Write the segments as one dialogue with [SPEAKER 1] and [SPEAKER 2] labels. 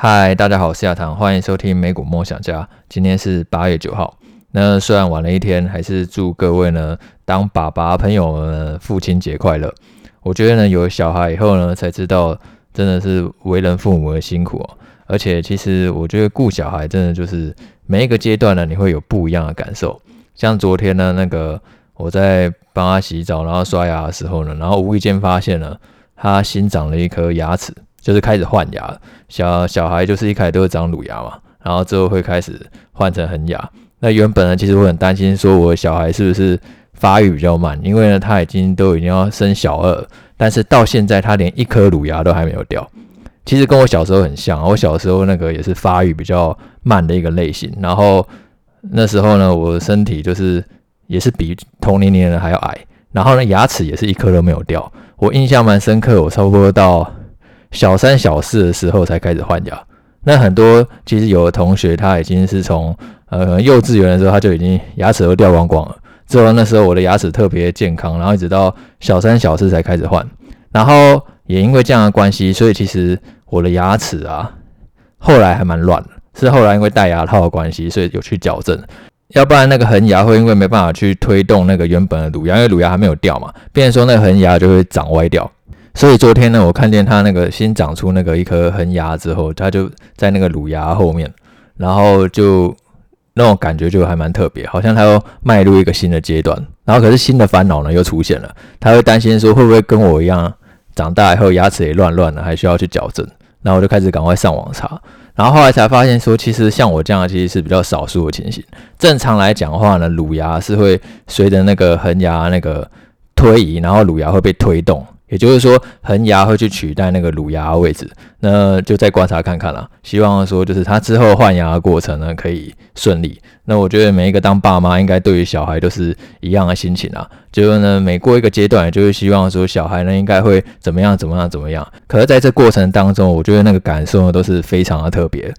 [SPEAKER 1] 嗨，大家好，我是亚堂，欢迎收听美股梦想家。今天是八月九号，那虽然晚了一天，还是祝各位呢当爸爸朋友们父亲节快乐。我觉得呢，有了小孩以后呢，才知道真的是为人父母的辛苦哦。而且其实我觉得顾小孩真的就是每一个阶段呢，你会有不一样的感受。像昨天呢，那个我在帮他洗澡，然后刷牙的时候呢，然后无意间发现了他新长了一颗牙齿。就是开始换牙，小小孩就是一开始都会长乳牙嘛，然后之后会开始换成恒牙。那原本呢，其实我很担心说我的小孩是不是发育比较慢，因为呢他已经都已经要升小二，但是到现在他连一颗乳牙都还没有掉。其实跟我小时候很像，我小时候那个也是发育比较慢的一个类型。然后那时候呢，我的身体就是也是比同龄年人还要矮，然后呢牙齿也是一颗都没有掉。我印象蛮深刻，我差不多到。小三、小四的时候才开始换牙，那很多其实有的同学他已经是从呃幼稚园的时候他就已经牙齿都掉光光了。之后那时候我的牙齿特别健康，然后一直到小三、小四才开始换。然后也因为这样的关系，所以其实我的牙齿啊后来还蛮乱，是后来因为戴牙套的关系，所以有去矫正。要不然那个恒牙会因为没办法去推动那个原本的乳牙，因为乳牙还没有掉嘛，变成说那个恒牙就会长歪掉。所以昨天呢，我看见他那个新长出那个一颗恒牙之后，他就在那个乳牙后面，然后就那种感觉就还蛮特别，好像他要迈入一个新的阶段。然后可是新的烦恼呢又出现了，他会担心说会不会跟我一样，长大以后牙齿也乱乱的，还需要去矫正。然后我就开始赶快上网查，然后后来才发现说，其实像我这样其实是比较少数的情形。正常来讲的话呢，乳牙是会随着那个恒牙那个推移，然后乳牙会被推动。也就是说，恒牙会去取代那个乳牙的位置，那就再观察看看啦。希望说，就是他之后换牙的过程呢，可以顺利。那我觉得每一个当爸妈应该对于小孩都是一样的心情啊，就是呢，每过一个阶段，就是希望说小孩呢应该会怎么样怎么样怎么样。可是在这过程当中，我觉得那个感受呢都是非常的特别。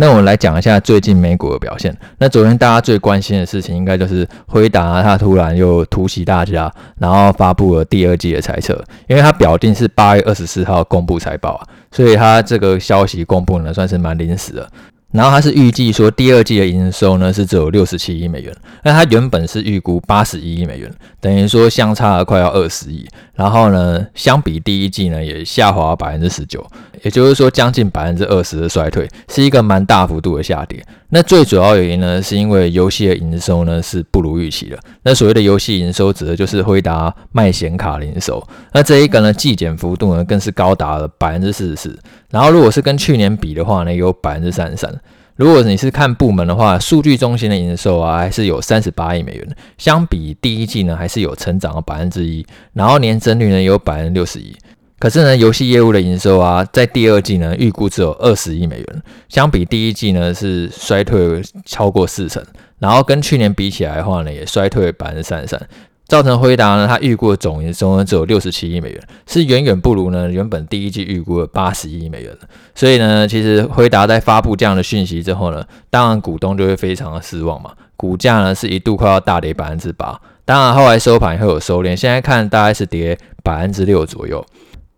[SPEAKER 1] 那我们来讲一下最近美股的表现。那昨天大家最关心的事情，应该就是辉达它突然又突袭大家，然后发布了第二季的猜测，因为它表定是八月二十四号公布财报啊，所以它这个消息公布呢，算是蛮临时的。然后它是预计说第二季的营收呢是只有六十七亿美元，那它原本是预估八十一亿美元，等于说相差了快要二十亿。然后呢，相比第一季呢也下滑百分之十九，也就是说将近百分之二十的衰退，是一个蛮大幅度的下跌。那最主要原因呢是因为游戏的营收呢是不如预期的。那所谓的游戏营收指的就是辉达卖显卡的营收，那这一个呢季减幅度呢更是高达了百分之四十四。然后如果是跟去年比的话呢，有百分之三十三。如果你是看部门的话，数据中心的营收啊，还是有三十八亿美元，相比第一季呢，还是有成长了百分之一，然后年增率呢有百分之六十一。可是呢，游戏业务的营收啊，在第二季呢，预估只有二十亿美元，相比第一季呢是衰退超过四成，然后跟去年比起来的话呢，也衰退百分之三十三。造成辉达呢，它预估的总营收呢只有六十七亿美元，是远远不如呢原本第一季预估的八十亿美元。所以呢，其实辉达在发布这样的讯息之后呢，当然股东就会非常的失望嘛，股价呢是一度快要大跌百分之八，当然后来收盘会有收敛，现在看大概是跌百分之六左右。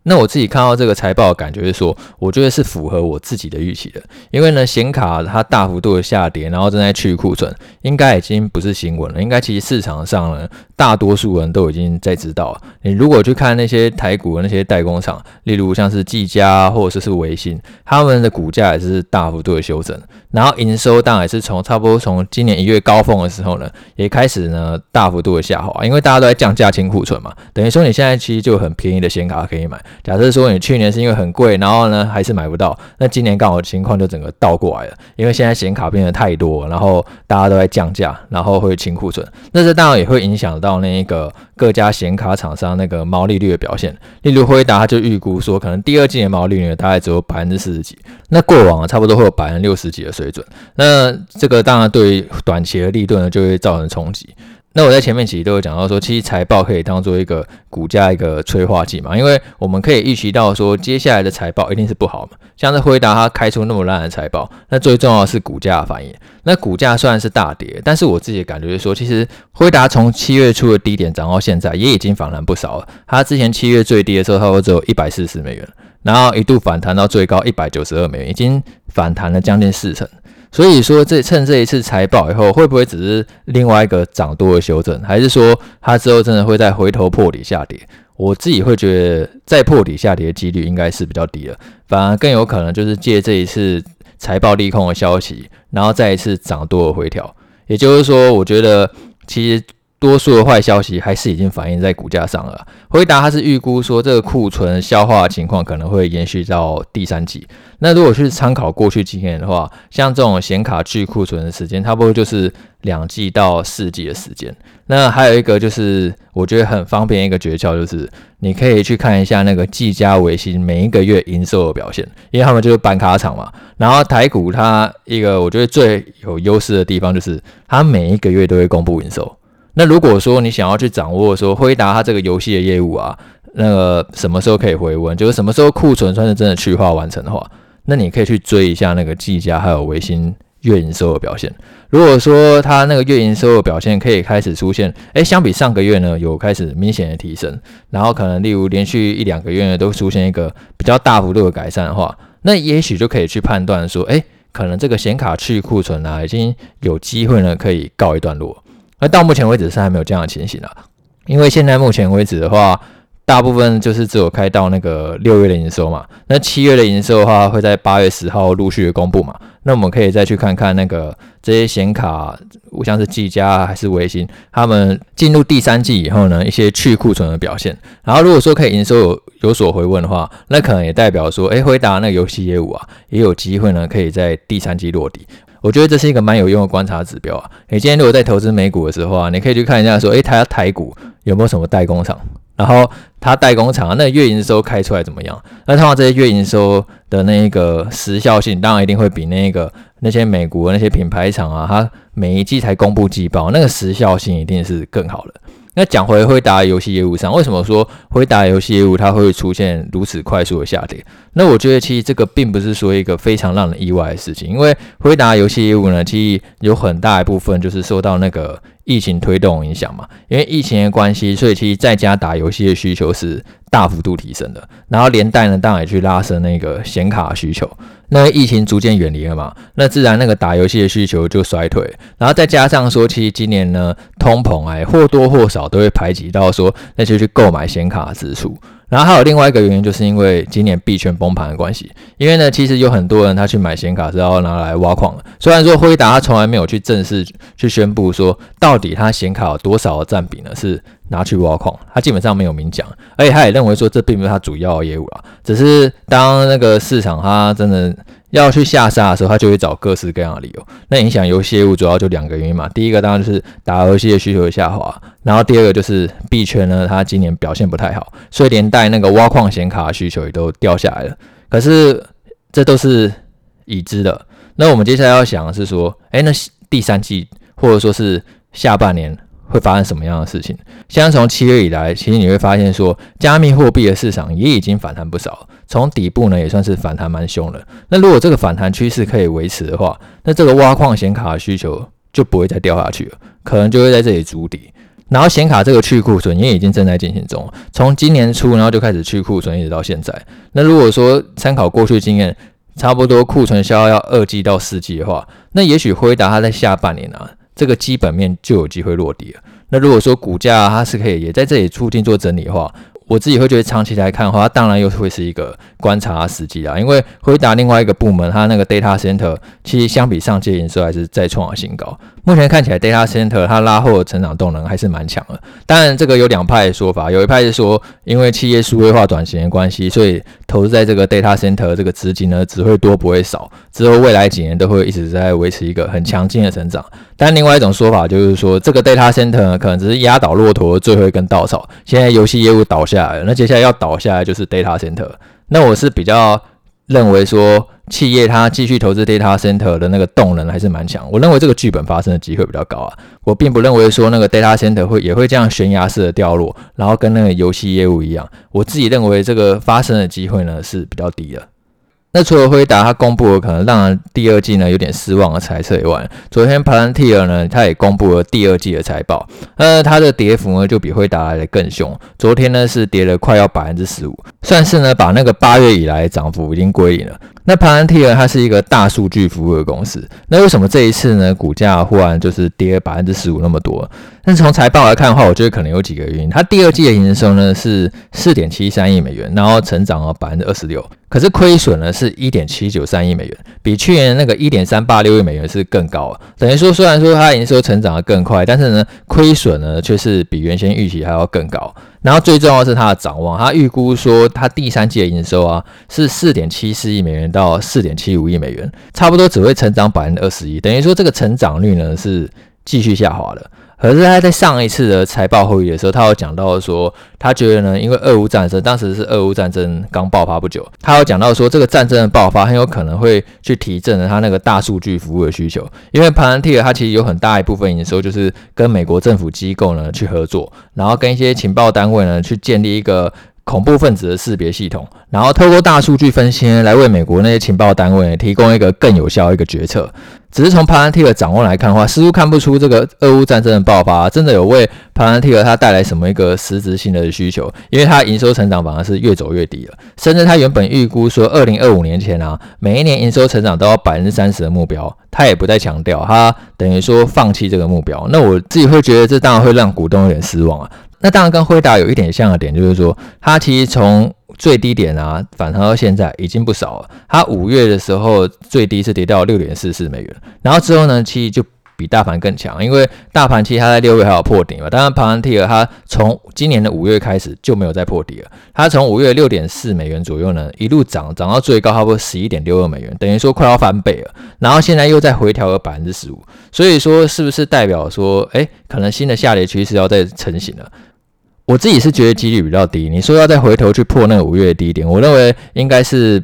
[SPEAKER 1] 那我自己看到这个财报感觉是说，我觉得是符合我自己的预期的，因为呢，显卡它大幅度的下跌，然后正在去库存，应该已经不是新闻了。应该其实市场上呢，大多数人都已经在知道。你如果去看那些台股的那些代工厂，例如像是技嘉或者是微星，他们的股价也是大幅度的修正，然后营收当然也是从差不多从今年一月高峰的时候呢，也开始呢大幅度的下滑，因为大家都在降价清库存嘛，等于说你现在其实就很便宜的显卡可以买。假设说你去年是因为很贵，然后呢还是买不到，那今年刚好情况就整个倒过来了，因为现在显卡变得太多，然后大家都在降价，然后会清库存，那这当然也会影响到那一个各家显卡厂商那个毛利率的表现。例如辉达就预估说，可能第二季的毛利率大概只有百分之四十几，那过往差不多会有百分之六十几的水水准，那这个当然对短期的利润呢就会造成冲击。那我在前面其实都有讲到说，其实财报可以当做一个股价一个催化剂嘛，因为我们可以预期到说，接下来的财报一定是不好嘛。像是辉达它开出那么烂的财报，那最重要的是股价反应。那股价虽然是大跌，但是我自己的感觉是说，其实辉达从七月初的低点涨到现在，也已经反弹不少了。它之前七月最低的时候，差不多只有一百四十美元。然后一度反弹到最高一百九十二美元，已经反弹了将近四成。所以说，这趁这一次财报以后，会不会只是另外一个涨多的修正，还是说它之后真的会再回头破底下跌？我自己会觉得，再破底下跌的几率应该是比较低了，反而更有可能就是借这一次财报利空的消息，然后再一次涨多的回调。也就是说，我觉得其实。多数的坏消息还是已经反映在股价上了。回答他是预估说，这个库存消化情况可能会延续到第三季。那如果去参考过去经验的话，像这种显卡去库存的时间，差不多就是两季到四季的时间。那还有一个就是，我觉得很方便一个诀窍，就是你可以去看一下那个技嘉、微星每一个月营收的表现，因为他们就是板卡厂嘛。然后台股它一个我觉得最有优势的地方，就是它每一个月都会公布营收。那如果说你想要去掌握说辉达它这个游戏的业务啊，那个什么时候可以回温，就是什么时候库存算是真的去化完成的话，那你可以去追一下那个技嘉还有微星月营收的表现。如果说它那个月营收的表现可以开始出现，诶、欸，相比上个月呢有开始明显的提升，然后可能例如连续一两个月呢都出现一个比较大幅度的改善的话，那也许就可以去判断说，诶、欸，可能这个显卡去库存啊已经有机会呢可以告一段落。那到目前为止是还没有这样的情形啊，因为现在目前为止的话，大部分就是只有开到那个六月的营收嘛，那七月的营收的话会在八月十号陆续公布嘛，那我们可以再去看看那个这些显卡，像是技嘉还是微星，他们进入第三季以后呢，一些去库存的表现，然后如果说可以营收有有所回温的话，那可能也代表说，诶，回答那个游戏业务啊，也有机会呢，可以在第三季落地。我觉得这是一个蛮有用的观察指标啊！你今天如果在投资美股的时候啊，你可以去看一下说，诶，它台股有没有什么代工厂？然后它代工厂那月营收开出来怎么样？那通常这些月营收的那个时效性，当然一定会比那个那些美国那些品牌厂啊，它每一季才公布季报，那个时效性一定是更好的。那讲回辉达游戏业务上，为什么说辉达游戏业务它会出现如此快速的下跌？那我觉得其实这个并不是说一个非常让人意外的事情，因为辉达游戏业务呢，其实有很大一部分就是受到那个疫情推动影响嘛。因为疫情的关系，所以其实在家打游戏的需求是大幅度提升的，然后连带呢，当然也去拉升那个显卡需求。那疫情逐渐远离了嘛，那自然那个打游戏的需求就衰退，然后再加上说，其实今年呢，通膨哎，或多或少都会排挤到说那些去购买显卡的支出。然后还有另外一个原因，就是因为今年币圈崩盘的关系。因为呢，其实有很多人他去买显卡是要拿来挖矿的。虽然说辉达他从来没有去正式去宣布说到底他显卡有多少的占比呢，是拿去挖矿，他基本上没有明讲。而且他也认为说这并不是他主要的业务啊，只是当那个市场他真的。要去下杀的时候，他就会找各式各样的理由。那影响游戏业务主要就两个原因嘛。第一个当然就是打游戏的需求下滑，然后第二个就是币圈呢，它今年表现不太好，所以连带那个挖矿显卡的需求也都掉下来了。可是这都是已知的。那我们接下来要想的是说，诶，那第三季或者说是下半年。会发生什么样的事情？像从七月以来，其实你会发现说，加密货币的市场也已经反弹不少，从底部呢也算是反弹蛮凶的。那如果这个反弹趋势可以维持的话，那这个挖矿显卡的需求就不会再掉下去了，可能就会在这里筑底。然后显卡这个去库存也已经正在进行中，从今年初然后就开始去库存，一直到现在。那如果说参考过去经验，差不多库存消耗要二季到四季的话，那也许辉达它在下半年啊。这个基本面就有机会落地了。那如果说股价它是可以也在这里促进做整理的话，我自己会觉得长期来看的话，它当然又会是一个观察时机啦。因为回答另外一个部门，它那个 data center 其实相比上届营收还是再创新高。目前看起来，data center 它拉后的成长动能还是蛮强的。当然，这个有两派的说法，有一派是说，因为企业数位化转型的关系，所以投资在这个 data center 这个资金呢只会多不会少，之后未来几年都会一直在维持一个很强劲的成长。但另外一种说法就是说，这个 data center 可能只是压倒骆驼的最后一根稻草。现在游戏业务倒下来了，那接下来要倒下来就是 data center。那我是比较认为说。企业它继续投资 data center 的那个动能还是蛮强，我认为这个剧本发生的机会比较高啊。我并不认为说那个 data center 会也会这样悬崖式的掉落，然后跟那个游戏业务一样。我自己认为这个发生的机会呢是比较低的。那除了辉达它公布了可能让第二季呢有点失望的猜测以外，昨天 Palantir 呢它也公布了第二季的财报，那，它的跌幅呢就比辉达来的更凶，昨天呢是跌了快要百分之十五，算是呢把那个八月以来涨幅已经归零了。那 Palantir 它是一个大数据服务的公司，那为什么这一次呢股价忽然就是跌百分之十五那么多？但是从财报来看的话，我觉得可能有几个原因。它第二季的营收呢是四点七三亿美元，然后成长了百分之二十六。可是亏损呢是一点七九三亿美元，比去年那个一点三八六亿美元是更高。等于说，虽然说它营收成长得更快，但是呢亏损呢却是比原先预期还要更高。然后最重要是它的展望，它预估说它第三季的营收啊是四点七四亿美元到四点七五亿美元，差不多只会成长百分之二十一。等于说这个成长率呢是继续下滑的。可是他在上一次的财报会议的时候，他有讲到说，他觉得呢，因为俄乌战争，当时是俄乌战争刚爆发不久，他有讲到说，这个战争的爆发很有可能会去提振了他那个大数据服务的需求，因为 Palantir 它其实有很大一部分营收就是跟美国政府机构呢去合作，然后跟一些情报单位呢去建立一个恐怖分子的识别系统，然后透过大数据分析呢来为美国那些情报单位提供一个更有效的一个决策。只是从 Palantir 的展望来看的话，似乎看不出这个俄乌战争的爆发真的有为 Palantir 它带来什么一个实质性的需求，因为它营收成长反而是越走越低了，甚至它原本预估说二零二五年前啊，每一年营收成长都要百分之三十的目标，它也不再强调，它等于说放弃这个目标。那我自己会觉得这当然会让股东有点失望啊。那当然跟辉达有一点像的点就是说，它其实从最低点啊，反弹到现在已经不少了。它五月的时候最低是跌到六点四四美元，然后之后呢，其实就比大盘更强，因为大盘其实它在六月还有破底嘛。当然，Palantir 它从今年的五月开始就没有再破底了。它从五月六点四美元左右呢，一路涨涨到最高，差不多十一点六二美元，等于说快要翻倍了。然后现在又再回调了百分之十五，所以说是不是代表说，哎，可能新的下跌趋势要再成型了？我自己是觉得几率比较低。你说要再回头去破那个五月低点，我认为应该是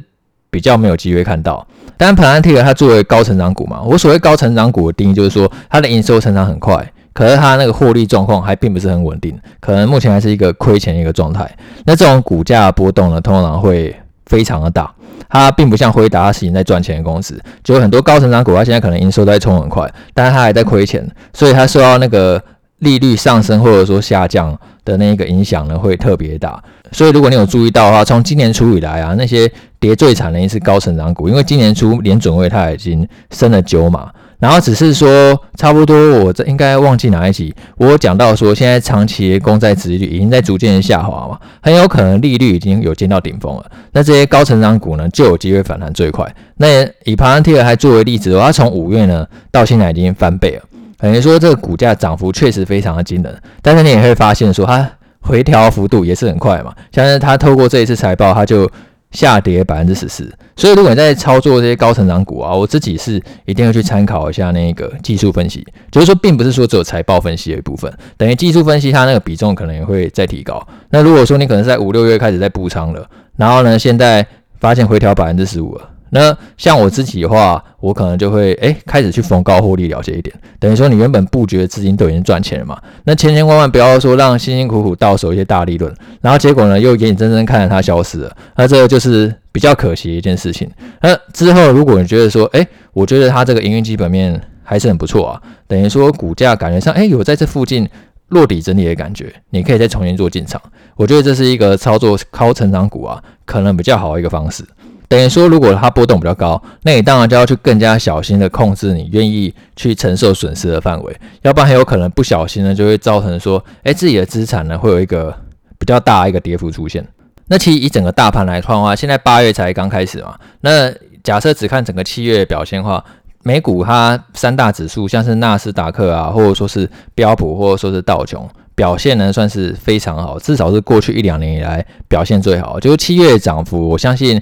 [SPEAKER 1] 比较没有机会看到。但 Palantir 它作为高成长股嘛，我所谓高成长股的定义就是说，它的营收成长很快，可是它那个获利状况还并不是很稳定，可能目前还是一个亏钱一个状态。那这种股价波动呢，通常会非常的大。它并不像辉达，它是已经在赚钱的公司，就有很多高成长股，它现在可能营收在冲很快，但是它还在亏钱，所以它受到那个利率上升或者说下降的那个影响呢，会特别大。所以如果你有注意到的话，从今年初以来啊，那些跌最惨的一次高成长股，因为今年初联准会它已经升了九码，然后只是说差不多，我这应该忘记哪一集，我讲到说现在长期公债殖率已经在逐渐的下滑嘛，很有可能利率已经有见到顶峰了。那这些高成长股呢，就有机会反弹最快。那以 Palantir 还作为例子的话，它从五月呢到现在已经翻倍了。等于说这个股价涨幅确实非常的惊人，但是你也会发现说它回调幅度也是很快嘛，像是它透过这一次财报，它就下跌百分之十四。所以如果你在操作这些高成长股啊，我自己是一定要去参考一下那个技术分析，就是说并不是说只有财报分析的一部分，等于技术分析它那个比重可能也会再提高。那如果说你可能在五六月开始在补仓了，然后呢现在发现回调百分之十五了。那像我自己的话，我可能就会诶开始去逢高获利了结一点，等于说你原本布局的资金都已经赚钱了嘛，那千千万万不要说让辛辛苦苦到手一些大利润，然后结果呢又眼睁睁看着它消失了，那这个就是比较可惜的一件事情。那之后如果你觉得说，诶，我觉得它这个营运基本面还是很不错啊，等于说股价感觉上诶有在这附近落底整理的感觉，你可以再重新做进场。我觉得这是一个操作高成长股啊，可能比较好的一个方式。等于说，如果它波动比较高，那你当然就要去更加小心的控制你愿意去承受损失的范围，要不然很有可能不小心呢，就会造成说，哎，自己的资产呢会有一个比较大一个跌幅出现。那其实以整个大盘来看的话，现在八月才刚开始嘛，那假设只看整个七月的表现的话，美股它三大指数，像是纳斯达克啊，或者说是标普，或者说是道琼，表现呢算是非常好，至少是过去一两年以来表现最好。就是七月涨幅，我相信。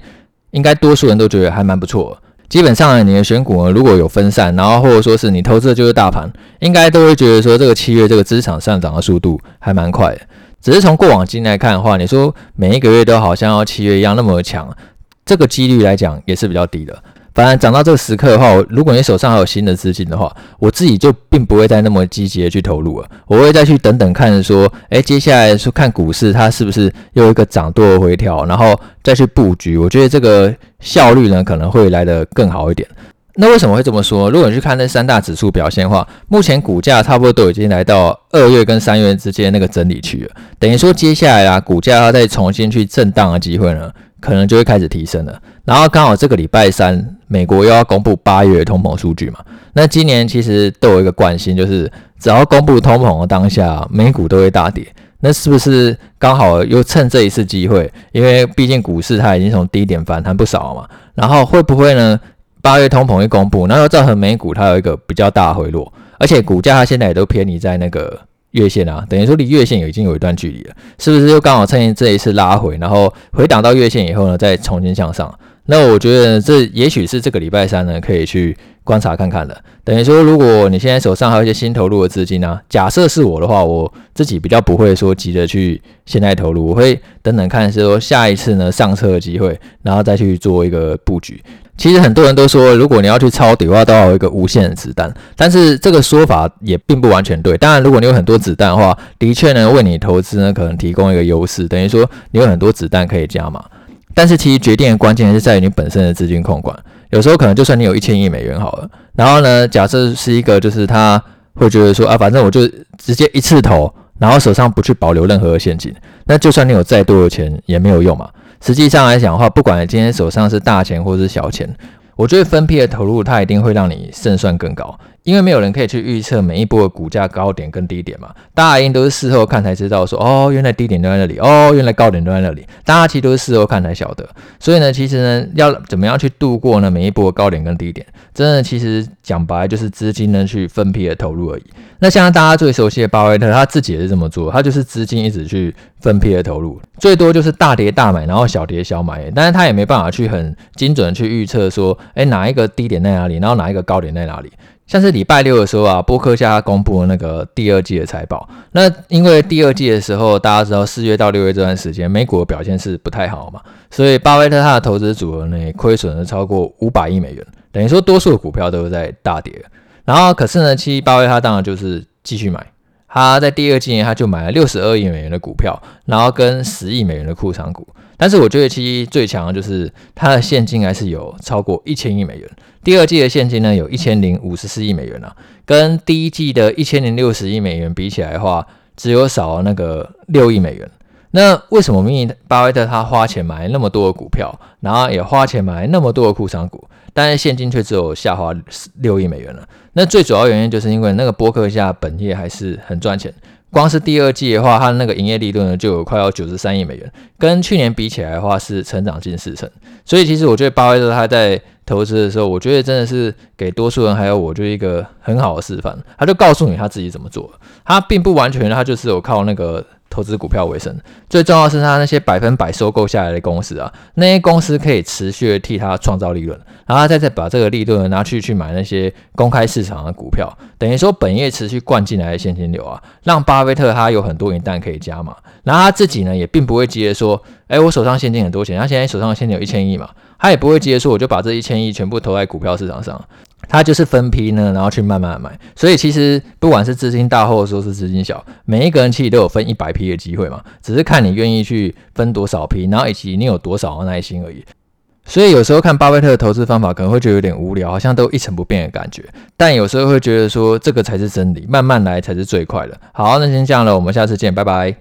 [SPEAKER 1] 应该多数人都觉得还蛮不错。基本上你的选股，如果有分散，然后或者说是你投资的就是大盘，应该都会觉得说这个七月这个资产上涨的速度还蛮快的。只是从过往经验来看的话，你说每一个月都好像要七月一样那么强，这个几率来讲也是比较低的。反而涨到这个时刻的话，如果你手上还有新的资金的话，我自己就并不会再那么积极的去投入了，我会再去等等看说，哎，接下来说看股市它是不是又一个涨多回调，然后再去布局，我觉得这个效率呢可能会来得更好一点。那为什么会这么说？如果你去看那三大指数表现的话，目前股价差不多都已经来到二月跟三月之间那个整理区了。等于说，接下来啊，股价要再重新去震荡的机会呢，可能就会开始提升了。然后刚好这个礼拜三，美国又要公布八月通膨数据嘛。那今年其实都有一个惯性，就是只要公布通膨的当下，美股都会大跌。那是不是刚好又趁这一次机会？因为毕竟股市它已经从低点反弹不少嘛。然后会不会呢？八月通膨一公布，然后造成美股它有一个比较大回落，而且股价它现在也都偏离在那个月线啊，等于说离月线已经有一段距离了，是不是又刚好趁这一次拉回，然后回档到月线以后呢，再重新向上？那我觉得这也许是这个礼拜三呢，可以去观察看看的。等于说，如果你现在手上还有一些新投入的资金呢、假设是我的话，我自己比较不会说急着去现在投入，我会等等看，是说下一次呢上车的机会，然后再去做一个布局。其实很多人都说，如果你要去抄底的话，都要有一个无限的子弹。但是这个说法也并不完全对。当然，如果你有很多子弹的话，的确呢，为你投资呢可能提供一个优势，等于说你有很多子弹可以加码。但是其实决定的关键还是在于你本身的资金控管。有时候可能就算你有一千亿美元好了，然后呢，假设是一个就是他会觉得说啊，反正我就直接一次投，然后手上不去保留任何的现金，那就算你有再多的钱也没有用嘛。实际上来讲的话，不管今天手上是大钱或是小钱，我觉得分批的投入，它一定会让你胜算更高。因为没有人可以去预测每一波的股价高点跟低点嘛，大家一定都是事后看才知道说，哦，原来低点都在那里，哦，原来高点都在那里，大家其实都是事后看才晓得。所以呢，其实呢，要怎么样去度过呢每一波高点跟低点，真的其实讲白就是资金呢去分批的投入而已。那像大家最熟悉的巴菲特，他自己也是这么做，他就是资金一直去分批的投入，最多就是大跌大买，然后小跌小买，但是他也没办法去很精准的去预测说，哎，哪一个低点在哪里，然后哪一个高点在哪里。像是礼拜六的时候啊，波克夏公布了那个第二季的财报。那因为第二季的时候，大家知道四月到六月这段时间，美股表现是不太好嘛，所以巴菲特他的投资组合呢，亏损了超过五百亿美元，等于说多数的股票都是在大跌。然后可是呢，其实巴菲特他当然就是继续买，他在第二季他就买了六十二亿美元的股票，然后跟十亿美元的库藏股。但是我觉得其实最强的就是它的现金还是有超过一千亿美元。第二季的现金呢，有一千零五十四亿美元啊，跟第一季的一千零六十亿美元比起来的话，只有少了那个六亿美元。那为什么明明巴菲特他花钱买那么多的股票，然后也花钱买那么多的库藏股，但是现金却只有下滑六亿美元了？那最主要原因就是因为那个波克夏本业还是很赚钱。光是第二季的话，它那个营业利润呢，就有快要九十三亿美元，跟去年比起来的话是成长近四成。所以其实我觉得巴菲特他在投资的时候，我觉得真的是给多数人还有我就一个很好的示范。他就告诉你他自己怎么做，他并不完全他就是有靠那个。投资股票为生，最重要是他那些百分百收购下来的公司啊，那些公司可以持续的替他创造利润，然后他再再把这个利润拿去去买那些公开市场的股票，等于说本业持续灌进来的现金流啊，让巴菲特他有很多银弹可以加码，然后他自己呢也并不会急着说，哎，我手上现金很多钱，他现在手上现金有一千亿嘛，他也不会急着说我就把这一千亿全部投在股票市场上。它就是分批呢，然后去慢慢买，所以其实不管是资金大或者说是资金小，每一个人其实都有分一百批的机会嘛，只是看你愿意去分多少批，然后以及你有多少的耐心而已。所以有时候看巴菲特的投资方法可能会觉得有点无聊，好像都一成不变的感觉，但有时候会觉得说这个才是真理，慢慢来才是最快的。好，那先这样了，我们下次见，拜拜。